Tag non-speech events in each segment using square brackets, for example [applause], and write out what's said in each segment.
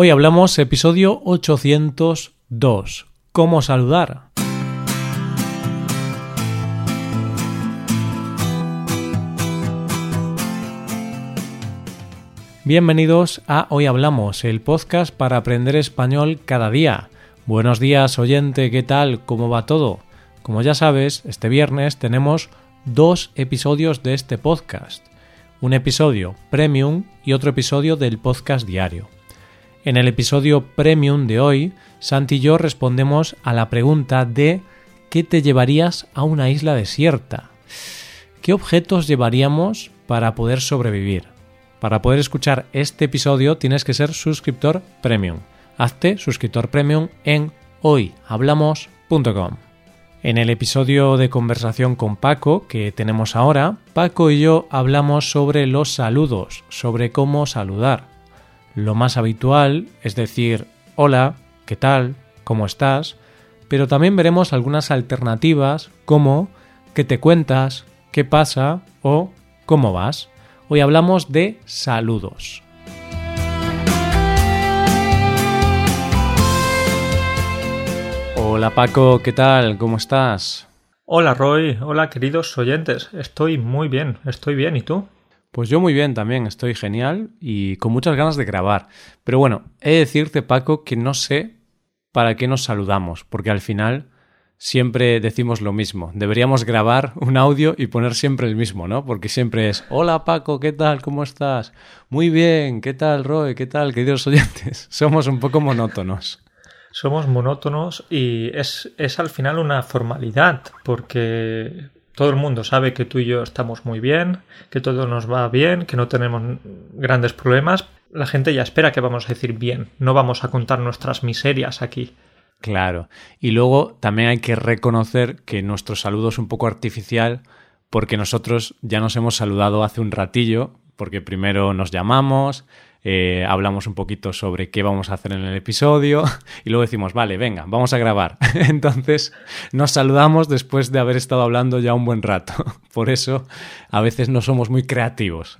Hoy hablamos episodio 802. ¿Cómo saludar? Bienvenidos a Hoy Hablamos, el podcast para aprender español cada día. Buenos días, oyente, ¿qué tal? ¿Cómo va todo? Como ya sabes, este viernes tenemos dos episodios de este podcast. Un episodio premium y otro episodio del podcast diario. En el episodio premium de hoy, Santi y yo respondemos a la pregunta de ¿qué te llevarías a una isla desierta? ¿Qué objetos llevaríamos para poder sobrevivir? Para poder escuchar este episodio tienes que ser suscriptor premium. Hazte suscriptor premium en hoyhablamos.com. En el episodio de conversación con Paco que tenemos ahora, Paco y yo hablamos sobre los saludos, sobre cómo saludar. Lo más habitual es decir hola, ¿qué tal? ¿Cómo estás? Pero también veremos algunas alternativas como ¿qué te cuentas? ¿Qué pasa? o ¿cómo vas? Hoy hablamos de saludos. Hola Paco, ¿qué tal? ¿Cómo estás? Hola Roy, hola queridos oyentes, estoy muy bien, estoy bien, ¿y tú? Pues yo muy bien también, estoy genial y con muchas ganas de grabar. Pero bueno, he de decirte Paco que no sé para qué nos saludamos, porque al final siempre decimos lo mismo. Deberíamos grabar un audio y poner siempre el mismo, ¿no? Porque siempre es, hola Paco, ¿qué tal? ¿Cómo estás? Muy bien, ¿qué tal Roy? ¿Qué tal, queridos oyentes? [laughs] Somos un poco monótonos. Somos monótonos y es, es al final una formalidad, porque todo el mundo sabe que tú y yo estamos muy bien, que todo nos va bien, que no tenemos grandes problemas. La gente ya espera que vamos a decir bien, no vamos a contar nuestras miserias aquí. Claro. Y luego también hay que reconocer que nuestro saludo es un poco artificial porque nosotros ya nos hemos saludado hace un ratillo, porque primero nos llamamos, eh, hablamos un poquito sobre qué vamos a hacer en el episodio [laughs] y luego decimos, vale, venga, vamos a grabar. [laughs] Entonces nos saludamos después de haber estado hablando ya un buen rato. [laughs] Por eso a veces no somos muy creativos.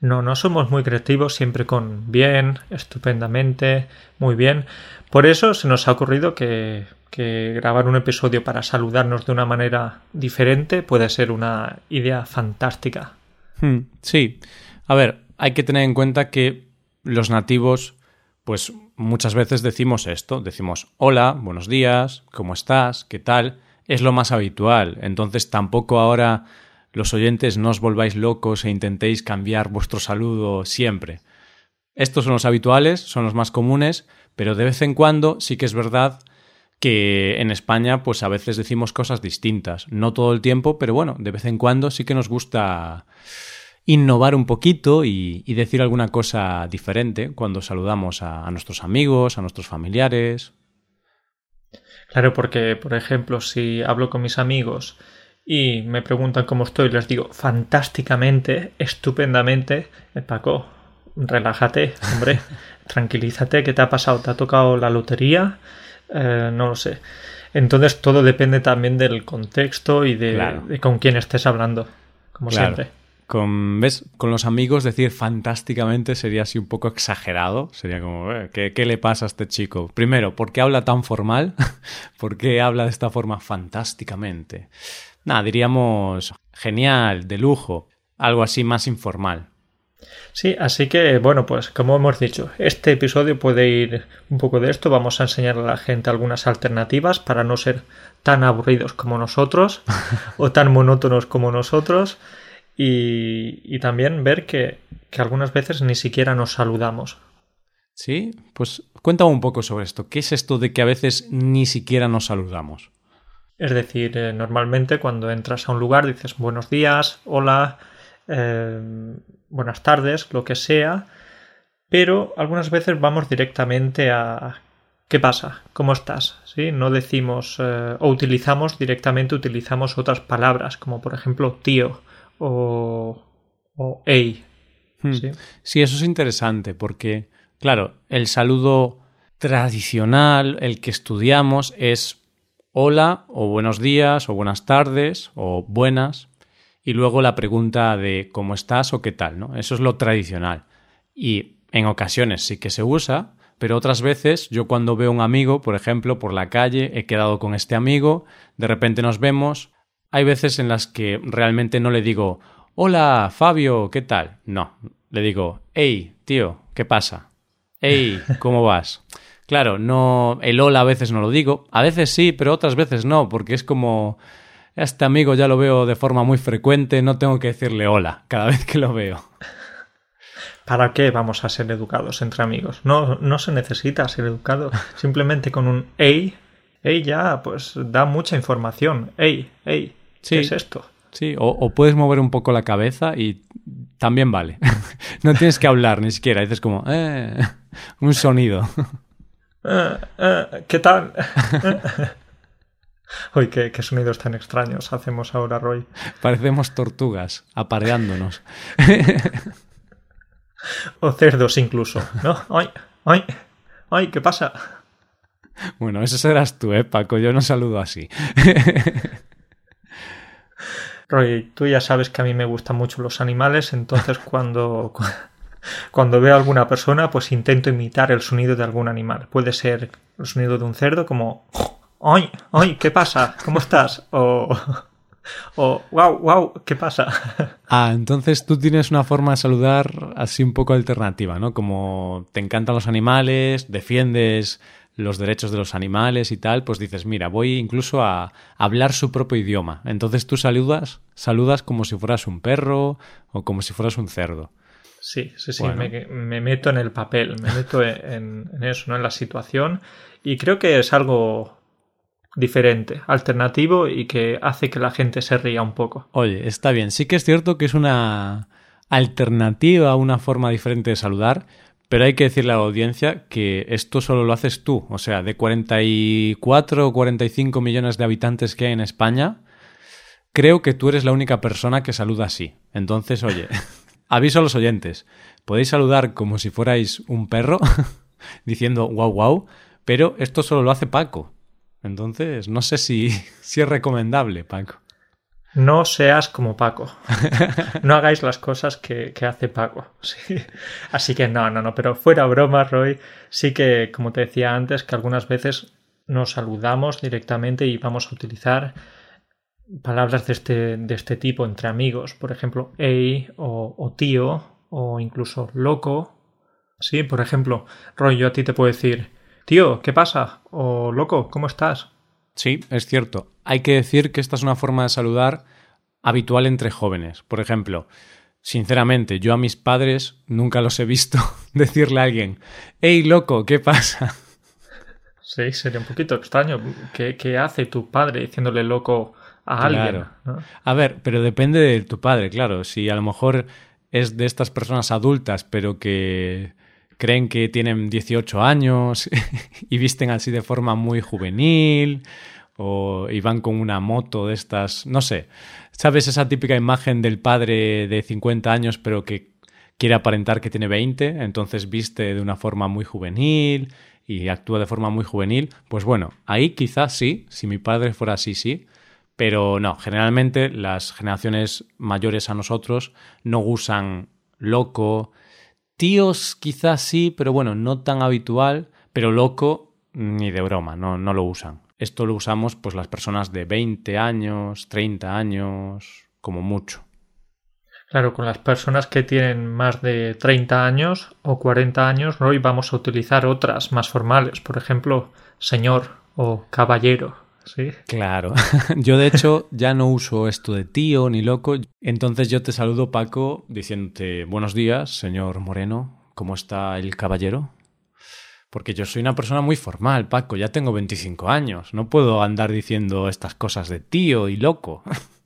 No, no somos muy creativos, siempre con bien, estupendamente, muy bien. Por eso se nos ha ocurrido que, que grabar un episodio para saludarnos de una manera diferente puede ser una idea fantástica. Hmm, sí. A ver, hay que tener en cuenta que los nativos, pues muchas veces decimos esto, decimos hola, buenos días, ¿cómo estás? ¿Qué tal? Es lo más habitual. Entonces tampoco ahora los oyentes no os volváis locos e intentéis cambiar vuestro saludo siempre. Estos son los habituales, son los más comunes, pero de vez en cuando sí que es verdad que en España pues a veces decimos cosas distintas. No todo el tiempo, pero bueno, de vez en cuando sí que nos gusta innovar un poquito y, decir alguna cosa diferente cuando saludamos a nuestros amigos, a nuestros familiares. Claro, porque, por ejemplo, si hablo con mis amigos y me preguntan cómo estoy, les digo fantásticamente, estupendamente, eh, Paco, relájate, hombre, [laughs] tranquilízate, ¿qué te ha pasado? ¿Te ha tocado la lotería? Eh, no lo sé. Entonces todo depende también del contexto y de, con quién estés hablando, como siempre. Con, ¿ves? con los amigos decir fantásticamente sería así un poco exagerado. Sería como, eh, ¿qué, ¿qué, le pasa a este chico? Primero, ¿por qué habla tan formal? [laughs] ¿Por qué habla de esta forma fantásticamente? nada, diríamos genial, de lujo, algo así más informal. Sí, así que bueno, pues como hemos dicho, este episodio puede ir un poco de esto, vamos a enseñar a la gente algunas alternativas para no ser tan aburridos como nosotros [laughs] o tan monótonos como nosotros y, también ver que, que algunas veces ni siquiera nos saludamos. Sí, pues cuéntame un poco sobre esto. ¿Qué es esto de que a veces ni siquiera nos saludamos? Es decir, eh, normalmente cuando entras a un lugar dices buenos días, hola, eh, buenas tardes, lo que sea, pero algunas veces vamos directamente a ¿qué pasa? ¿Cómo estás? ¿Sí? No decimos eh, o utilizamos directamente, utilizamos otras palabras como por ejemplo tío o, o hey. Hmm. ¿sí? eso es interesante porque, claro, el saludo tradicional, el que estudiamos, es hola o buenos días o buenas tardes o buenas y luego la pregunta de cómo estás o qué tal, ¿no? Eso es lo tradicional. Y en ocasiones sí que se usa, pero otras veces yo cuando veo a un amigo, por ejemplo, por la calle, he quedado con este amigo, de repente nos vemos, hay veces en las que realmente no le digo, hola, Fabio, ¿qué tal? No, le digo, hey, tío, ¿qué pasa? Hey, [laughs] ¿cómo vas? Claro, no, el hola a veces no lo digo, a veces sí, pero otras veces no, porque es como, este amigo ya lo veo de forma muy frecuente, no tengo que decirle hola cada vez que lo veo. ¿Para qué vamos a ser educados entre amigos? No, no se necesita ser educado. Simplemente con un hey, hey ya, pues da mucha información. Hey, hey, ¿qué es esto? Sí, o, puedes mover un poco la cabeza y también vale. [laughs] no tienes que hablar ni siquiera, dices como, eh, un sonido. [laughs] Eh, eh, ¿Qué tal? [laughs] Uy, qué, qué, sonidos tan extraños hacemos ahora, Roy. Parecemos tortugas, apareándonos. o cerdos incluso, ¿no? ¡Ay! ¡Ay! ¡Ay! ¿Qué pasa? Bueno, ese serás tú, ¿eh, Paco? Yo no saludo así. Roy, tú ya sabes que a mí me gustan mucho los animales, entonces [laughs] cuando, cuando veo a alguna persona, pues intento imitar el sonido de algún animal. Puede ser el sonido de un cerdo como ¡Ay! ¡Ay! ¿Qué pasa? ¿Cómo estás? O, o ¡Wow! ¡Wow! ¿Qué pasa? [laughs] Ah, entonces tú tienes una forma de saludar así un poco alternativa, ¿no? Como te encantan los animales, defiendes los derechos de los animales y tal, pues dices, mira, voy incluso a hablar su propio idioma. Entonces tú saludas, saludas como si fueras un perro o como si fueras un cerdo. Sí, sí, sí, me, meto en el papel, me meto en, en, eso, ¿no? En la situación. Y creo que es algo diferente, alternativo y que hace que la gente se ría un poco. Oye, está bien. Sí que es cierto que es una alternativa, una forma diferente de saludar, pero hay que decirle a la audiencia que esto solo lo haces tú. O sea, de 44 o 45 millones de habitantes que hay en España, creo que tú eres la única persona que saluda así. Entonces, oye, [laughs] aviso a los oyentes. Podéis saludar como si fuerais un perro, [laughs] diciendo wow, wow, pero esto solo lo hace Paco. Entonces, no sé si, [laughs] si es recomendable, Paco. No seas como Paco. [laughs] No hagáis las cosas que, hace Paco. Así que no, no, no. Pero fuera broma, Roy, sí que, como te decía antes, que algunas veces nos saludamos directamente y vamos a utilizar palabras de este, de este tipo entre amigos. Por ejemplo, hey o, o tío o incluso loco. Sí, por ejemplo, Roy, yo a ti te puedo decir tío, ¿qué pasa? O loco, ¿cómo estás? Sí, es cierto. Hay que decir que esta es una forma de saludar habitual entre jóvenes. Por ejemplo, sinceramente, yo a mis padres nunca los he visto [laughs] decirle a alguien, ¡Hey, loco, ¿qué pasa? Sí, sería un poquito extraño. ¿Qué, hace tu padre diciéndole loco a alguien? A ver, pero depende de tu padre, claro. Si a lo mejor es de estas personas adultas, pero que creen que tienen 18 años [laughs] y visten así de forma muy juvenil o y van con una moto de estas, no sé, ¿sabes esa típica imagen del padre de 50 años pero que quiere aparentar que tiene 20, entonces viste de una forma muy juvenil y actúa de forma muy juvenil? Pues bueno, ahí quizás sí, si mi padre fuera así, sí, pero no, generalmente las generaciones mayores a nosotros no usan loco, Tíos quizás sí, pero bueno, no tan habitual, pero loco ni de broma, no, no lo usan. Esto lo usamos pues las personas de 20 años, 30 años, como mucho. Claro, con las personas que tienen más de 30 años o 40 años, hoy vamos a utilizar otras más formales, por ejemplo, señor o caballero. Claro. [laughs] Yo de hecho ya no uso esto de tío ni loco. Entonces yo te saludo Paco diciéndote buenos días, señor Moreno. ¿Cómo está el caballero? Porque yo soy una persona muy formal, Paco. Ya tengo 25 años. No puedo andar diciendo estas cosas de tío y loco. [laughs]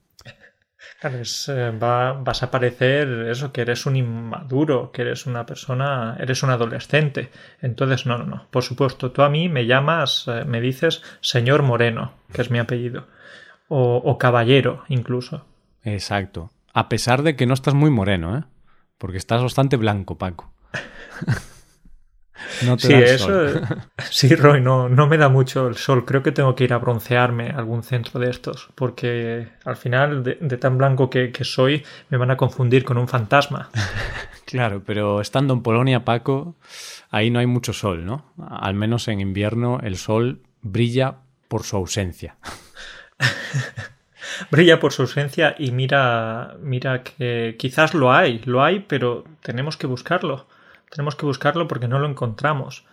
Eh, vas a parecer eso, que eres un inmaduro, que eres una persona, eres un adolescente. Entonces, no, no, no. Por supuesto, tú a mí me llamas, eh, me dices señor Moreno, que es mi apellido. O, o caballero, incluso. Exacto. A pesar de que no estás muy moreno, ¿eh? Porque estás bastante blanco, Paco. [laughs] No te sí, da el eso. sol. [laughs] Sí, Roy, no, no me da mucho el sol. Creo que tengo que ir a broncearme a algún centro de estos. Porque al final, de, de tan blanco que, que soy, me van a confundir con un fantasma. [laughs] Claro, pero estando en Polonia, Paco, ahí no hay mucho sol, ¿no? Al menos en invierno el sol brilla por su ausencia. [laughs] Brilla por su ausencia y mira, mira que quizás lo hay, lo hay, pero tenemos que buscarlo. Tenemos que buscarlo porque no lo encontramos.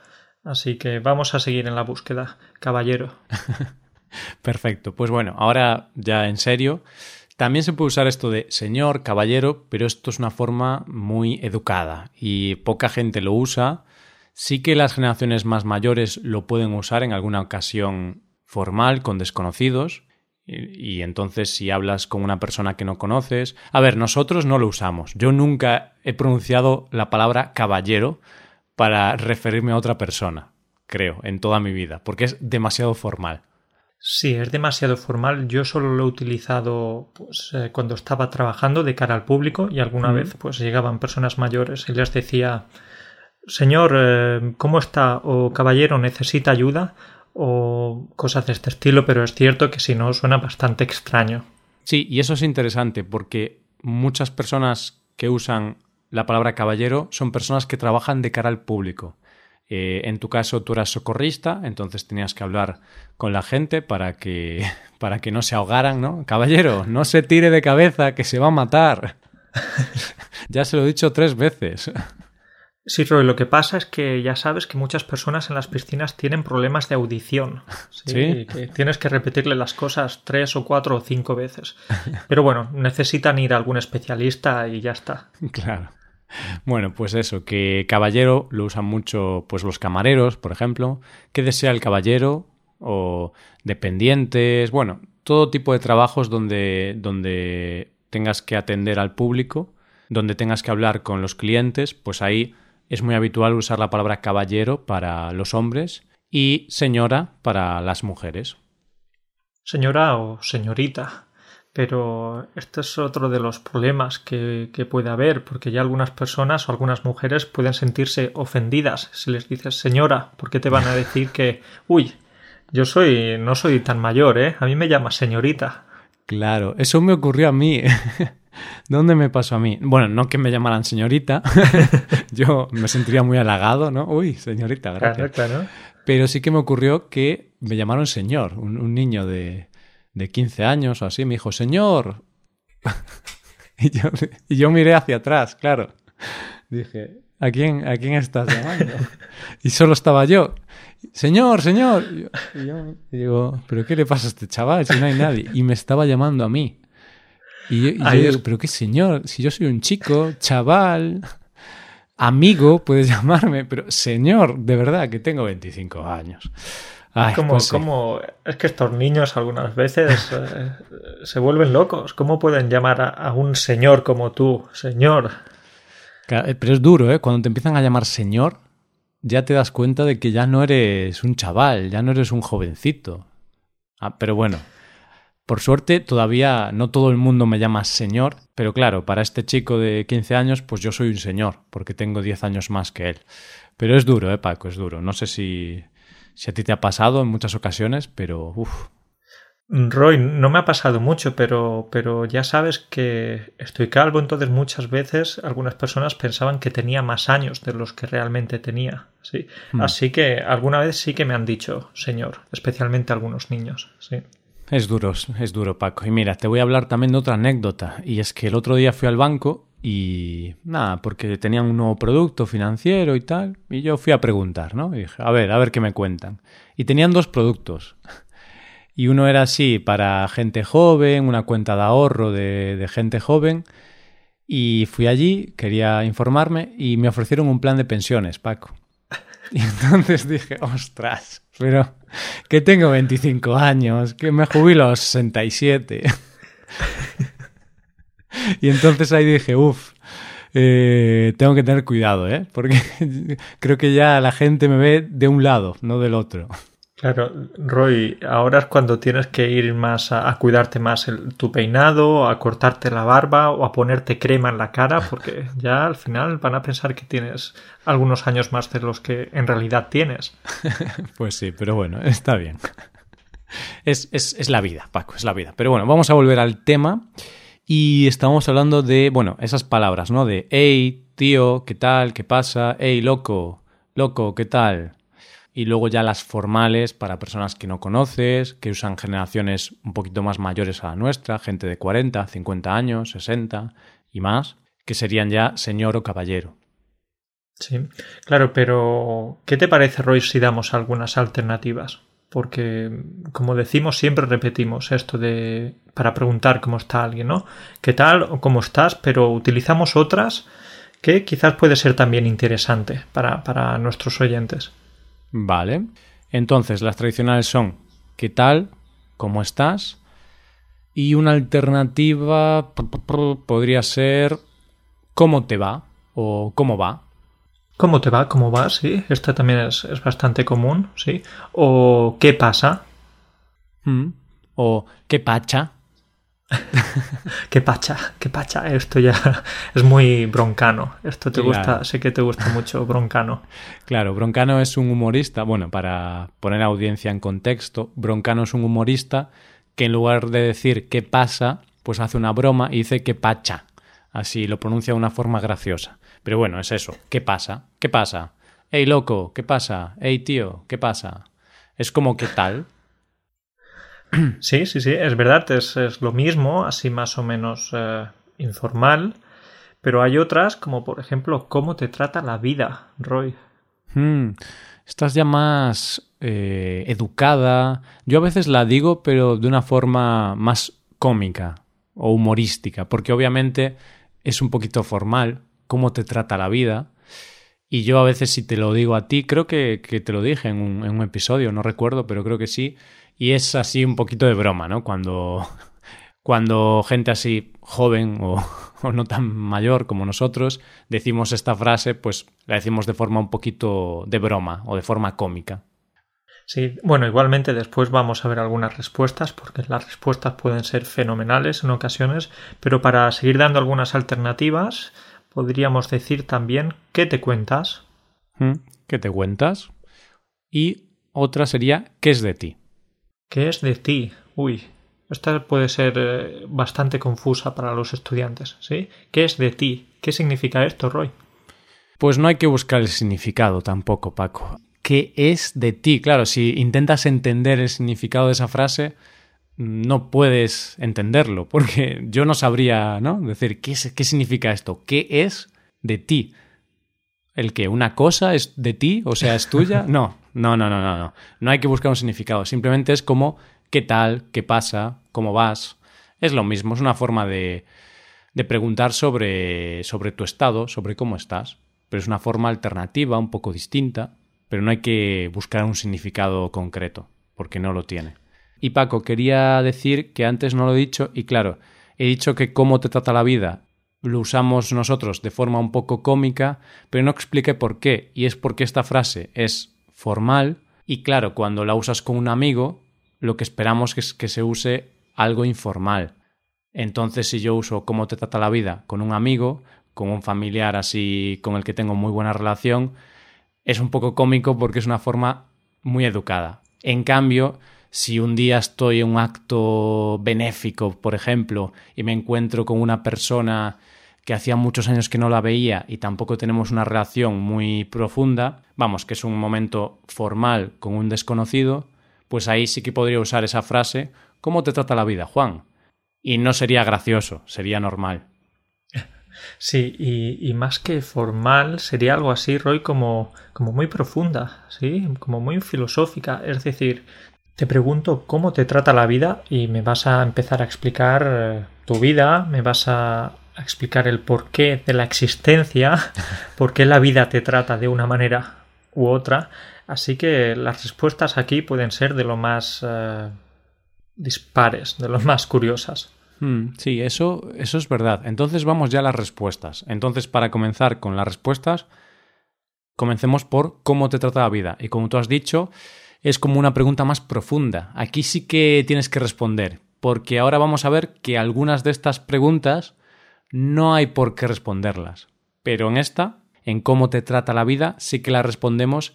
Así que vamos a seguir en la búsqueda, caballero. [laughs] Perfecto. Pues bueno, ahora ya en serio, también se puede usar esto de señor, caballero, pero esto es una forma muy educada y poca gente lo usa. Sí que las generaciones más mayores lo pueden usar en alguna ocasión formal con desconocidos. Y, y, entonces si hablas con una persona que no conoces... A ver, nosotros no lo usamos. Yo nunca he pronunciado la palabra caballero para referirme a otra persona, creo, en toda mi vida, porque es demasiado formal. Sí, es demasiado formal. Yo solo lo he utilizado pues, eh, cuando estaba trabajando de cara al público y alguna vez pues llegaban personas mayores y les decía Señor, eh, ¿cómo está? o Caballero, ¿necesita ayuda? O cosas de este estilo, pero es cierto que si no suena bastante extraño. Sí, y eso es interesante porque muchas personas que usan la palabra caballero son personas que trabajan de cara al público. Eh, en tu caso tú eras socorrista, entonces tenías que hablar con la gente para que, [laughs] para que no se ahogaran, ¿no? Caballero, no se tire de cabeza, que se va a matar. [laughs] ya se lo he dicho tres veces. Sí, Roy, lo que pasa es que ya sabes que muchas personas en las piscinas tienen problemas de audición. Sí. ¿Sí? Que tienes que repetirle las cosas tres o cuatro o cinco veces. Pero bueno, necesitan ir a algún especialista y ya está. [laughs] Claro. Bueno, pues eso, que caballero lo usan mucho pues los camareros, por ejemplo. ¿Qué desea el caballero? O dependientes, bueno, todo tipo de trabajos donde, donde tengas que atender al público, donde tengas que hablar con los clientes, pues ahí es muy habitual usar la palabra caballero para los hombres y señora para las mujeres. Señora o señorita. Pero este es otro de los problemas que, que, puede haber, porque ya algunas personas o algunas mujeres pueden sentirse ofendidas si les dices señora, porque te van a decir que, [laughs] uy, yo soy, no soy tan mayor, ¿eh? A mí me llama señorita. Claro, eso me ocurrió a mí. [laughs] ¿Dónde me pasó a mí? Bueno, no que me llamaran señorita, [laughs] yo me sentiría muy halagado, ¿no? Uy, señorita, gracias. Claro, claro. Pero sí que me ocurrió que me llamaron señor, un, un niño de, de 15 años o así, me dijo, señor. [laughs] y, yo, y yo miré hacia atrás, claro. Dije, ¿a quién, ¿a quién estás llamando? y solo estaba yo. Señor, señor. Y yo, y yo digo, ¿pero qué le pasa a este chaval si no hay nadie? Y me estaba llamando a mí. Y yo, y yo digo, ¿pero qué señor? Si yo soy un chico, chaval, amigo, puedes [laughs] llamarme, pero señor, de verdad que tengo 25 años. Ay, como, pues sí. como, es que estos niños algunas veces eh, se vuelven locos. ¿Cómo pueden llamar a, a, un señor como tú, señor? Pero es duro, ¿eh? Cuando te empiezan a llamar señor, ya te das cuenta de que ya no eres un chaval, ya no eres un jovencito. Ah, pero bueno, por suerte todavía no todo el mundo me llama señor, pero claro, para este chico de 15 años, pues yo soy un señor, porque tengo 10 años más que él. Pero es duro, ¿eh, Paco? Es duro. No sé si si a ti te ha pasado en muchas ocasiones, pero uff. Roy, no me ha pasado mucho, pero, pero ya sabes que estoy calvo, entonces muchas veces algunas personas pensaban que tenía más años de los que realmente tenía. ¿sí? Hmm. Así que alguna vez sí que me han dicho señor, especialmente algunos niños. Sí. Es duro, es duro, Paco. Y mira, te voy a hablar también de otra anécdota. Y es que el otro día fui al banco y nada, porque tenían un nuevo producto financiero y tal, y yo fui a preguntar, ¿no? Y dije, a ver, a ver qué me cuentan. Y tenían dos productos. Y uno era así para gente joven, una cuenta de ahorro de, de gente joven. Y fui allí, quería informarme y me ofrecieron un plan de pensiones, Paco. [laughs] Y entonces dije, ostras, pero que tengo 25 años, que me jubilo a los 67. [laughs] Y entonces ahí dije, uff, eh, tengo que tener cuidado, ¿eh? Porque [laughs] creo que ya la gente me ve de un lado, no del otro. Claro, Roy, ahora es cuando tienes que ir más a, cuidarte más el, tu peinado, a cortarte la barba o a ponerte crema en la cara, porque [laughs] ya al final van a pensar que tienes algunos años más de los que en realidad tienes. [laughs] pues sí, pero bueno, está bien. Es, es, es la vida, Paco, es la vida. Pero bueno, vamos a volver al tema y estamos hablando de, bueno, esas palabras, ¿no? De, hey, tío, ¿qué tal? ¿Qué pasa? Hey, loco, loco, ¿qué tal? Y luego ya las formales para personas que no conoces, que usan generaciones un poquito más mayores a la nuestra, gente de 40, 50 años, 60 y más, que serían ya señor o caballero. Sí, claro, pero ¿qué te parece, Roy, si damos algunas alternativas? Porque, como decimos, siempre repetimos esto de para preguntar cómo está alguien, ¿no? ¿Qué tal o cómo estás? Pero utilizamos otras que quizás puede ser también interesante para, para nuestros oyentes. Vale. Entonces, las tradicionales son ¿qué tal? ¿Cómo estás? Y una alternativa podría ser ¿cómo te va? o ¿cómo va? ¿Cómo te va? ¿Cómo va? Sí, esta también es, bastante común, sí. O ¿qué pasa? Mm. O ¿qué pacha? Qué pacha, qué pacha. Esto ya [laughs] es muy broncano. Esto te gusta, sé que te gusta mucho broncano. Claro, broncano es un humorista. Bueno, para poner a audiencia en contexto, broncano es un humorista que en lugar de decir qué pasa, pues hace una broma y dice qué pacha. Así lo pronuncia de una forma graciosa. Pero bueno, es eso. ¿Qué pasa? ¿Qué pasa? Ey, loco, ¿qué pasa? Ey, tío, ¿qué pasa? Es como qué tal. [clears throat] Sí, sí, sí, es verdad, es, lo mismo, así más o menos eh, informal, pero hay otras como por ejemplo cómo te trata la vida, Roy. Hmm, estás ya más eh, educada. Yo a veces la digo, pero de una forma más cómica o humorística, porque obviamente es un poquito formal cómo te trata la vida. Y yo a veces si te lo digo a ti, creo que, te lo dije en un, en un episodio, no recuerdo, pero creo que sí, y es así un poquito de broma, ¿no? Cuando, [laughs] cuando gente así joven [laughs] o, no tan mayor como nosotros decimos esta frase, pues la decimos de forma un poquito de broma o de forma cómica. Sí, bueno, igualmente después vamos a ver algunas respuestas, porque las respuestas pueden ser fenomenales en ocasiones, pero para seguir dando algunas alternativas, podríamos decir también ¿qué te cuentas? ¿Mm? ¿Qué te cuentas? Y otra sería ¿qué es de ti? ¿Qué es de ti? Uy, esta puede ser eh, bastante confusa para los estudiantes, ¿sí? ¿Qué es de ti? ¿Qué significa esto, Roy? Pues no hay que buscar el significado tampoco, Paco. ¿Qué es de ti? Claro, si intentas entender el significado de esa frase, no puedes entenderlo, porque yo no sabría, ¿no? Decir, ¿qué, qué significa esto? ¿Qué es de ti? ¿El que una cosa es de ti? O sea, es tuya? [laughs] No, no, no, no, no, no. No hay que buscar un significado. Simplemente es como qué tal, qué pasa, cómo vas. Es lo mismo, es una forma de, de preguntar sobre, sobre tu estado, sobre cómo estás. Pero es una forma alternativa, un poco distinta, pero no hay que buscar un significado concreto, porque no lo tiene. Y Paco, quería decir que antes no lo he dicho, y claro, he dicho que cómo te trata la vida lo usamos nosotros de forma un poco cómica, pero no expliqué por qué, y es porque esta frase es formal y claro, cuando la usas con un amigo, lo que esperamos es que se use algo informal. Entonces, si yo uso cómo te trata la vida con un amigo, con un familiar así con el que tengo muy buena relación, es un poco cómico porque es una forma muy educada. En cambio, si un día estoy en un acto benéfico, por ejemplo, y me encuentro con una persona que hacía muchos años que no la veía y tampoco tenemos una relación muy profunda, vamos, que es un momento formal con un desconocido, pues ahí sí que podría usar esa frase, ¿cómo te trata la vida, Juan? Y no sería gracioso, sería normal. [laughs] Sí, y, más que formal, sería algo así, Roy, como, como muy profunda, ¿sí? Como muy filosófica. Es decir, te pregunto cómo te trata la vida y me vas a empezar a explicar eh, tu vida, me vas a explicar el porqué de la existencia, [laughs] por qué la vida te trata de una manera u otra. Así que las respuestas aquí pueden ser de lo más eh, dispares, de lo [laughs] más curiosas. Hmm, sí, eso, eso es verdad. Entonces vamos ya a las respuestas. Entonces, para comenzar con las respuestas, comencemos por cómo te trata la vida. Y como tú has dicho, es como una pregunta más profunda. Aquí sí que tienes que responder, porque ahora vamos a ver que algunas de estas preguntas no hay por qué responderlas. Pero en esta, en cómo te trata la vida, sí que la respondemos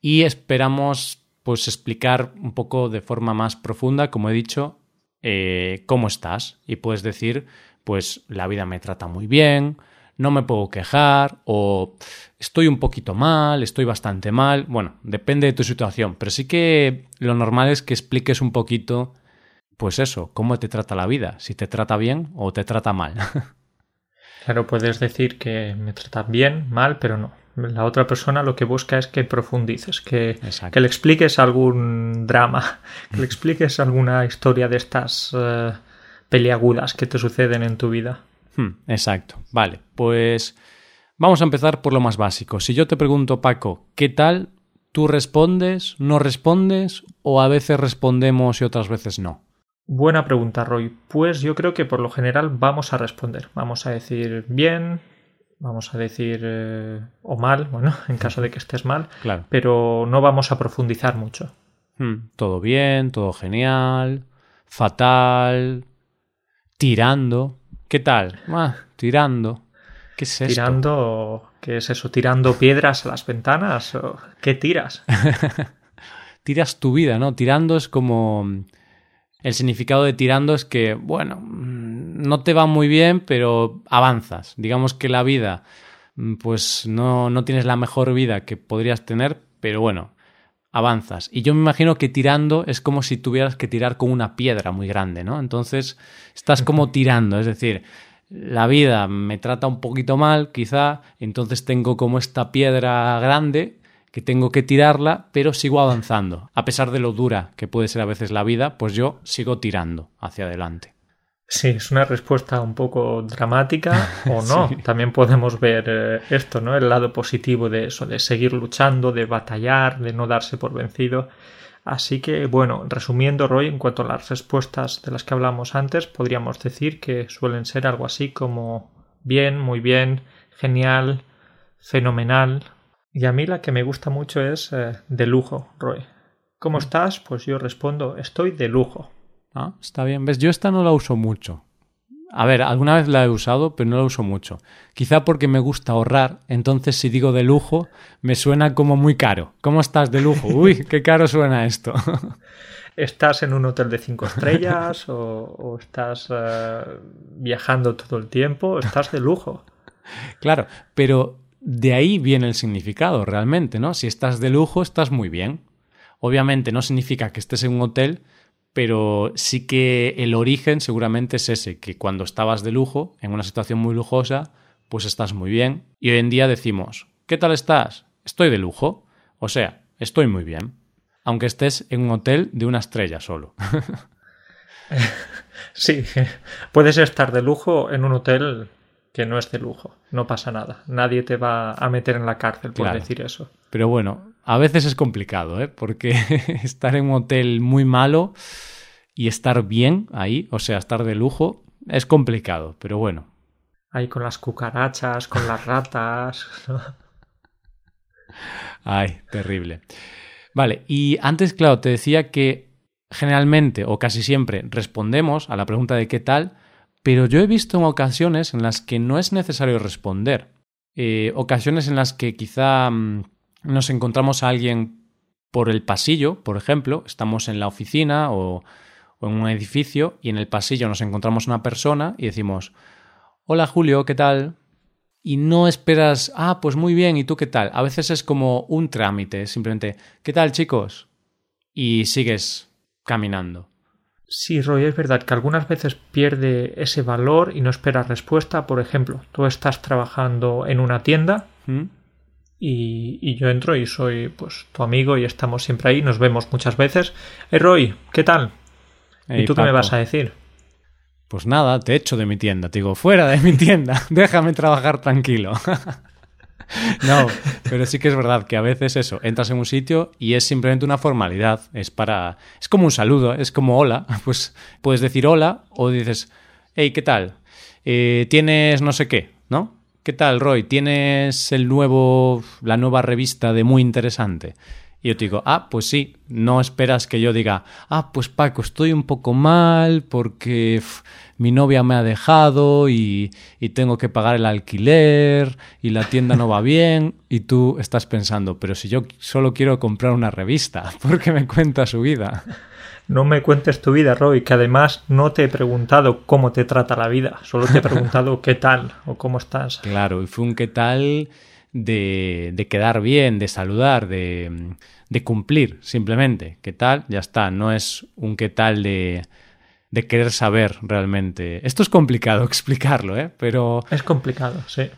y esperamos pues explicar un poco de forma más profunda, como he dicho, eh, cómo estás. Y puedes decir, pues la vida me trata muy bien, no me puedo quejar, o estoy un poquito mal, estoy bastante mal. Bueno, depende de tu situación, pero sí que lo normal es que expliques un poquito, pues eso, cómo te trata la vida, si te trata bien o te trata mal. [laughs] Claro, puedes decir que me trata bien, mal, pero no. La otra persona lo que busca es que profundices, que, que le expliques algún drama, [laughs] que le expliques alguna historia de estas uh, peliagudas que te suceden en tu vida. Hmm, exacto. Vale, pues vamos a empezar por lo más básico. Si yo te pregunto, Paco, ¿qué tal? ¿Tú respondes, no respondes o a veces respondemos y otras veces no? Buena pregunta, Roy. Pues yo creo que por lo general vamos a responder. Vamos a decir bien, vamos a decir eh, o mal, bueno, [laughs] en caso de que estés mal, claro. pero no vamos a profundizar mucho. Hmm, todo bien, todo genial, fatal, tirando. ¿Qué tal? Ah, tirando. ¿Qué es esto? Tirando, ¿qué es eso? ¿Tirando piedras a las ventanas? ¿Qué tiras? [laughs] Tiras tu vida, ¿no? Tirando es como el significado de tirando es que, bueno, no te va muy bien, pero avanzas. Digamos que la vida, mm, pues no, no tienes la mejor vida que podrías tener, pero bueno, avanzas. Y yo me imagino que tirando es como si tuvieras que tirar con una piedra muy grande, ¿no? Entonces estás como tirando, es decir, la vida me trata un poquito mal, quizá, entonces tengo como esta piedra grande que tengo que tirarla, pero sigo avanzando. A pesar de lo dura que puede ser a veces la vida, pues yo sigo tirando hacia adelante. Sí, es una respuesta un poco dramática o [laughs] no. sí. También podemos ver eh, esto, ¿no? El lado positivo de eso, de seguir luchando, de batallar, de no darse por vencido. Así que, bueno, resumiendo, Roy, en cuanto a las respuestas de las que hablamos antes, podríamos decir que suelen ser algo así como bien, muy bien, genial, fenomenal, y a mí la que me gusta mucho es eh, de lujo, Roy. ¿Cómo estás? Pues yo respondo, estoy de lujo. Ah, está bien. ¿Ves? Yo esta no la uso mucho. A ver, alguna vez la he usado, pero no la uso mucho. Quizá porque me gusta ahorrar, entonces si digo de lujo, me suena como muy caro. ¿Cómo estás de lujo? Uy, [laughs] qué caro suena esto. [laughs] ¿Estás en un hotel de cinco estrellas o, o estás uh, viajando todo el tiempo? Estás de lujo. Claro, pero de ahí viene el significado realmente, ¿no? Si estás de lujo, estás muy bien. Obviamente no significa que estés en un hotel, pero sí que el origen seguramente es ese, que cuando estabas de lujo, en una situación muy lujosa, pues estás muy bien. Y hoy en día decimos, ¿qué tal estás? Estoy de lujo. O sea, estoy muy bien. Aunque estés en un hotel de una estrella solo. [laughs] [laughs] sí, [laughs] puedes estar de lujo en un hotel que no es de lujo. No pasa nada. Nadie te va a meter en la cárcel por claro. decir eso. Pero bueno, a veces es complicado, ¿eh? Porque [laughs] estar en un hotel muy malo y estar bien ahí, o sea, estar de lujo, es complicado, pero bueno. Ahí con las cucarachas, con las ratas. [laughs] Ay, terrible. Vale, y antes, claro, te decía que generalmente o casi siempre respondemos a la pregunta de qué tal, pero yo he visto ocasiones en las que no es necesario responder. Eh, ocasiones en las que quizá mmm, nos encontramos a alguien por el pasillo, por ejemplo, estamos en la oficina o, o en un edificio y en el pasillo nos encontramos una persona y decimos, hola Julio, ¿qué tal? Y no esperas, ah, pues muy bien, ¿y tú qué tal? A veces es como un trámite, simplemente, ¿qué tal chicos? Y sigues caminando. Sí, Roy, es verdad que algunas veces pierde ese valor y no espera respuesta. Por ejemplo, tú estás trabajando en una tienda ¿Mm? y, y, yo entro y soy pues tu amigo y estamos siempre ahí, nos vemos muchas veces. Hey, Roy, ¿qué tal? Hey, ¿Y tú Paco. qué me vas a decir? Pues nada, te echo de mi tienda. Te digo, fuera de mi tienda, [laughs] déjame trabajar tranquilo. [laughs] no, pero sí que es verdad que a veces eso, entras en un sitio y es simplemente una formalidad, es para es como un saludo, es como hola, [laughs] pues puedes decir hola o dices, "Hey, ¿qué tal? Eh, tienes no sé qué, ¿no? ¿Qué tal, Roy? ¿Tienes el nuevo la nueva revista de muy interesante?" Y yo te digo, ah, pues sí, no esperas que yo diga, ah, pues Paco, estoy un poco mal porque mi novia me ha dejado y, y, tengo que pagar el alquiler y la tienda no va bien. Y tú estás pensando, pero si yo solo quiero comprar una revista, [laughs] ¿por qué me cuenta su vida? No me cuentes tu vida, Roy, que además no te he preguntado cómo te trata la vida, solo te he preguntado [laughs] qué tal o cómo estás. Claro, y fue un qué tal de, de quedar bien, de saludar, de, de, cumplir, simplemente. ¿Qué tal? Ya está, no es un qué tal de, de querer saber realmente. Esto es complicado [laughs] explicarlo, ¿eh? Pero... Es complicado, sí.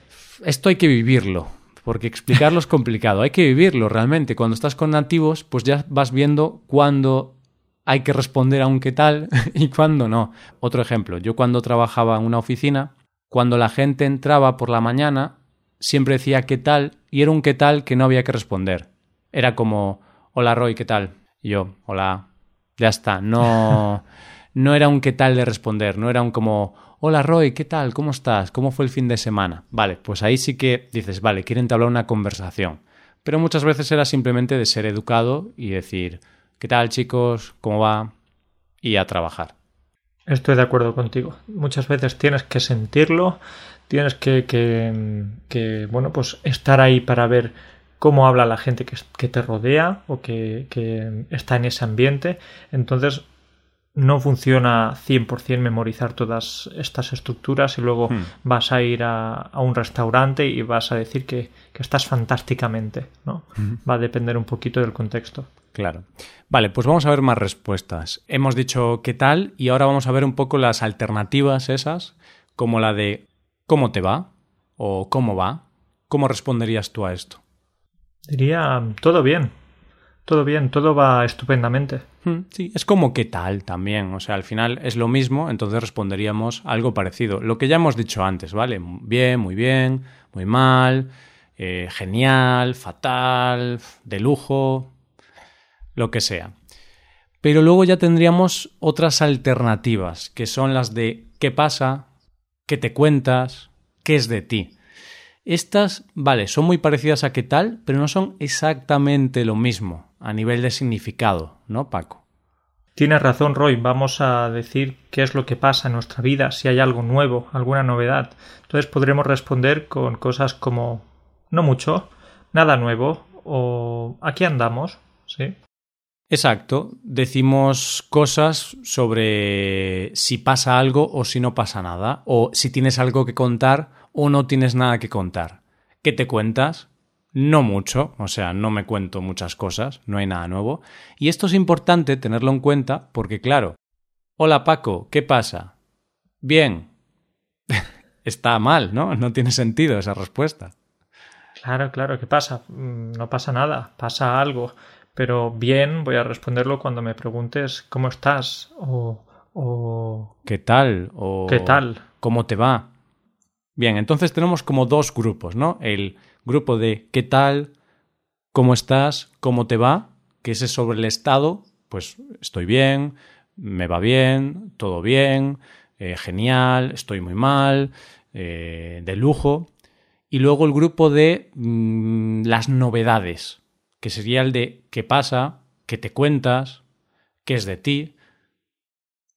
Esto hay que vivirlo, porque explicarlo es complicado. Hay que vivirlo realmente. Cuando estás con nativos, pues ya vas viendo cuándo hay que responder a un qué tal [laughs] y cuándo no. Otro ejemplo, yo cuando trabajaba en una oficina, cuando la gente entraba por la mañana, siempre decía qué tal y era un qué tal que no había que responder. Era como, hola Roy, ¿qué tal? Y yo, hola, ya está. No, [laughs] no era un qué tal de responder, no era un como, hola Roy, ¿qué tal? ¿Cómo estás? ¿Cómo fue el fin de semana? Vale, pues ahí sí que dices, vale, quieren entablar una conversación. Pero muchas veces era simplemente de ser educado y decir, ¿qué tal chicos? ¿Cómo va? Y a trabajar. Estoy de acuerdo contigo. Muchas veces tienes que sentirlo, tienes que, que, bueno, pues estar ahí para ver cómo habla la gente que, que te rodea o que, que, está en ese ambiente. Entonces, no funciona 100% memorizar todas estas estructuras y luego hmm. vas a ir a, a, un restaurante y vas a decir que, estás fantásticamente, ¿no? Hmm. Va a depender un poquito del contexto. Claro. Vale, pues vamos a ver más respuestas. Hemos dicho qué tal y ahora vamos a ver un poco las alternativas esas, como la de ¿Cómo te va? ¿O cómo va? ¿Cómo responderías tú a esto? Diría, todo bien. Todo bien, todo va estupendamente. Hmm, sí, es como qué tal también. O sea, al final es lo mismo, entonces responderíamos algo parecido. Lo que ya hemos dicho antes, ¿vale? Bien, muy bien, muy mal, eh, genial, fatal, de lujo, lo que sea. Pero luego ya tendríamos otras alternativas, que son las de qué pasa, qué te cuentas, qué es de ti. Estas, vale, son muy parecidas a qué tal, pero no son exactamente lo mismo a nivel de significado, ¿no, Paco? Tienes razón, Roy. Vamos a decir qué es lo que pasa en nuestra vida, si hay algo nuevo, alguna novedad. Entonces podremos responder con cosas como no mucho, nada nuevo o aquí andamos, ¿sí? Exacto, decimos cosas sobre si pasa algo o si no pasa nada, o si tienes algo que contar o no tienes nada que contar. ¿Qué te cuentas? No mucho, o sea, no me cuento muchas cosas, no hay nada nuevo. Y esto es importante tenerlo en cuenta porque, claro, hola Paco, ¿qué pasa? Bien. [laughs] Está mal, ¿no? No tiene sentido esa respuesta. Claro, claro, ¿qué pasa? Mm, no pasa nada, pasa algo pero bien voy a responderlo cuando me preguntes cómo estás o, o... ¿Qué tal? O ¿Qué tal? ¿Cómo te va? Bien, entonces tenemos como dos grupos, ¿no? El grupo de ¿qué tal? ¿Cómo estás? ¿Cómo te va? Que ese es sobre el estado, pues estoy bien, me va bien, todo bien, eh, genial, estoy muy mal, eh, de lujo. Y luego el grupo de mm, las novedades, que sería el de qué pasa, qué te cuentas, qué es de ti.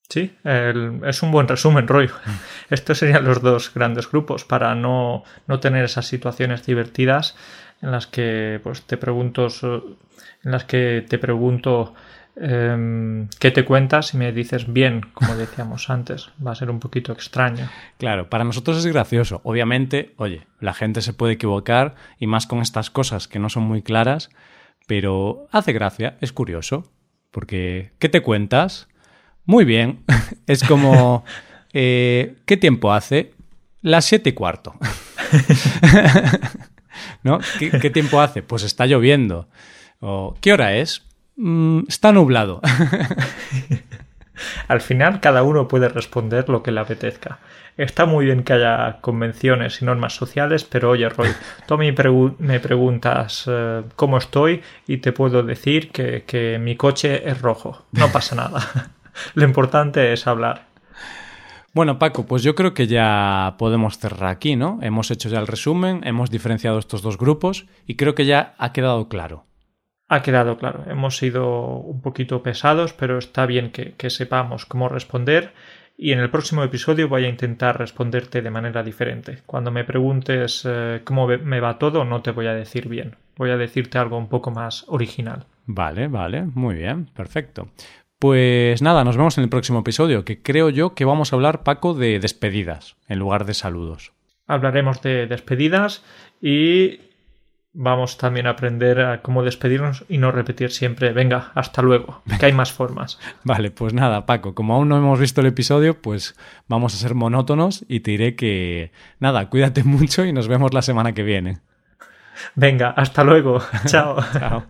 Sí, es un buen resumen, Roy. [laughs] Estos serían los dos grandes grupos para no, no tener esas situaciones divertidas en las que pues te pregunto en las que te pregunto em, qué te cuentas y me dices bien, como decíamos antes. Va a ser un poquito extraño. Claro, para nosotros es gracioso. Obviamente, oye, la gente se puede equivocar y más con estas cosas que no son muy claras pero hace gracia, es curioso, porque ¿qué te cuentas? Muy bien, [laughs] es como, eh, ¿qué tiempo hace? Las siete y cuarto. [laughs] [laughs] ¿No? ¿Qué, tiempo hace? Pues está lloviendo. O, ¿Qué hora es? Mm, está nublado. Al final cada uno puede responder lo que le apetezca. Está muy bien que haya convenciones y normas sociales, pero oye, Roy, tú me, me preguntas eh, cómo estoy y te puedo decir que, que mi coche es rojo. No pasa nada. [laughs] Lo importante es hablar. Bueno, Paco, pues yo creo que ya podemos cerrar aquí, ¿no? Hemos hecho ya el resumen, hemos diferenciado estos dos grupos y creo que ya ha quedado claro. ha quedado claro. Hemos sido un poquito pesados, pero está bien que, sepamos cómo responder. Y en el próximo episodio voy a intentar responderte de manera diferente. Cuando me preguntes eh, cómo me va todo, no te voy a decir bien. Voy a decirte algo un poco más original. Vale, vale, muy bien, perfecto. Pues nada, nos vemos en el próximo episodio, que creo yo que vamos a hablar, Paco, de despedidas en lugar de saludos. Hablaremos de despedidas y vamos también a aprender a cómo despedirnos y no repetir siempre, venga, hasta luego, que hay más formas. [laughs] Vale, pues nada, Paco, como aún no hemos visto el episodio, pues vamos a ser monótonos y te diré que, nada, cuídate mucho y nos vemos la semana que viene. Venga, hasta luego. [laughs] Chao. Chao.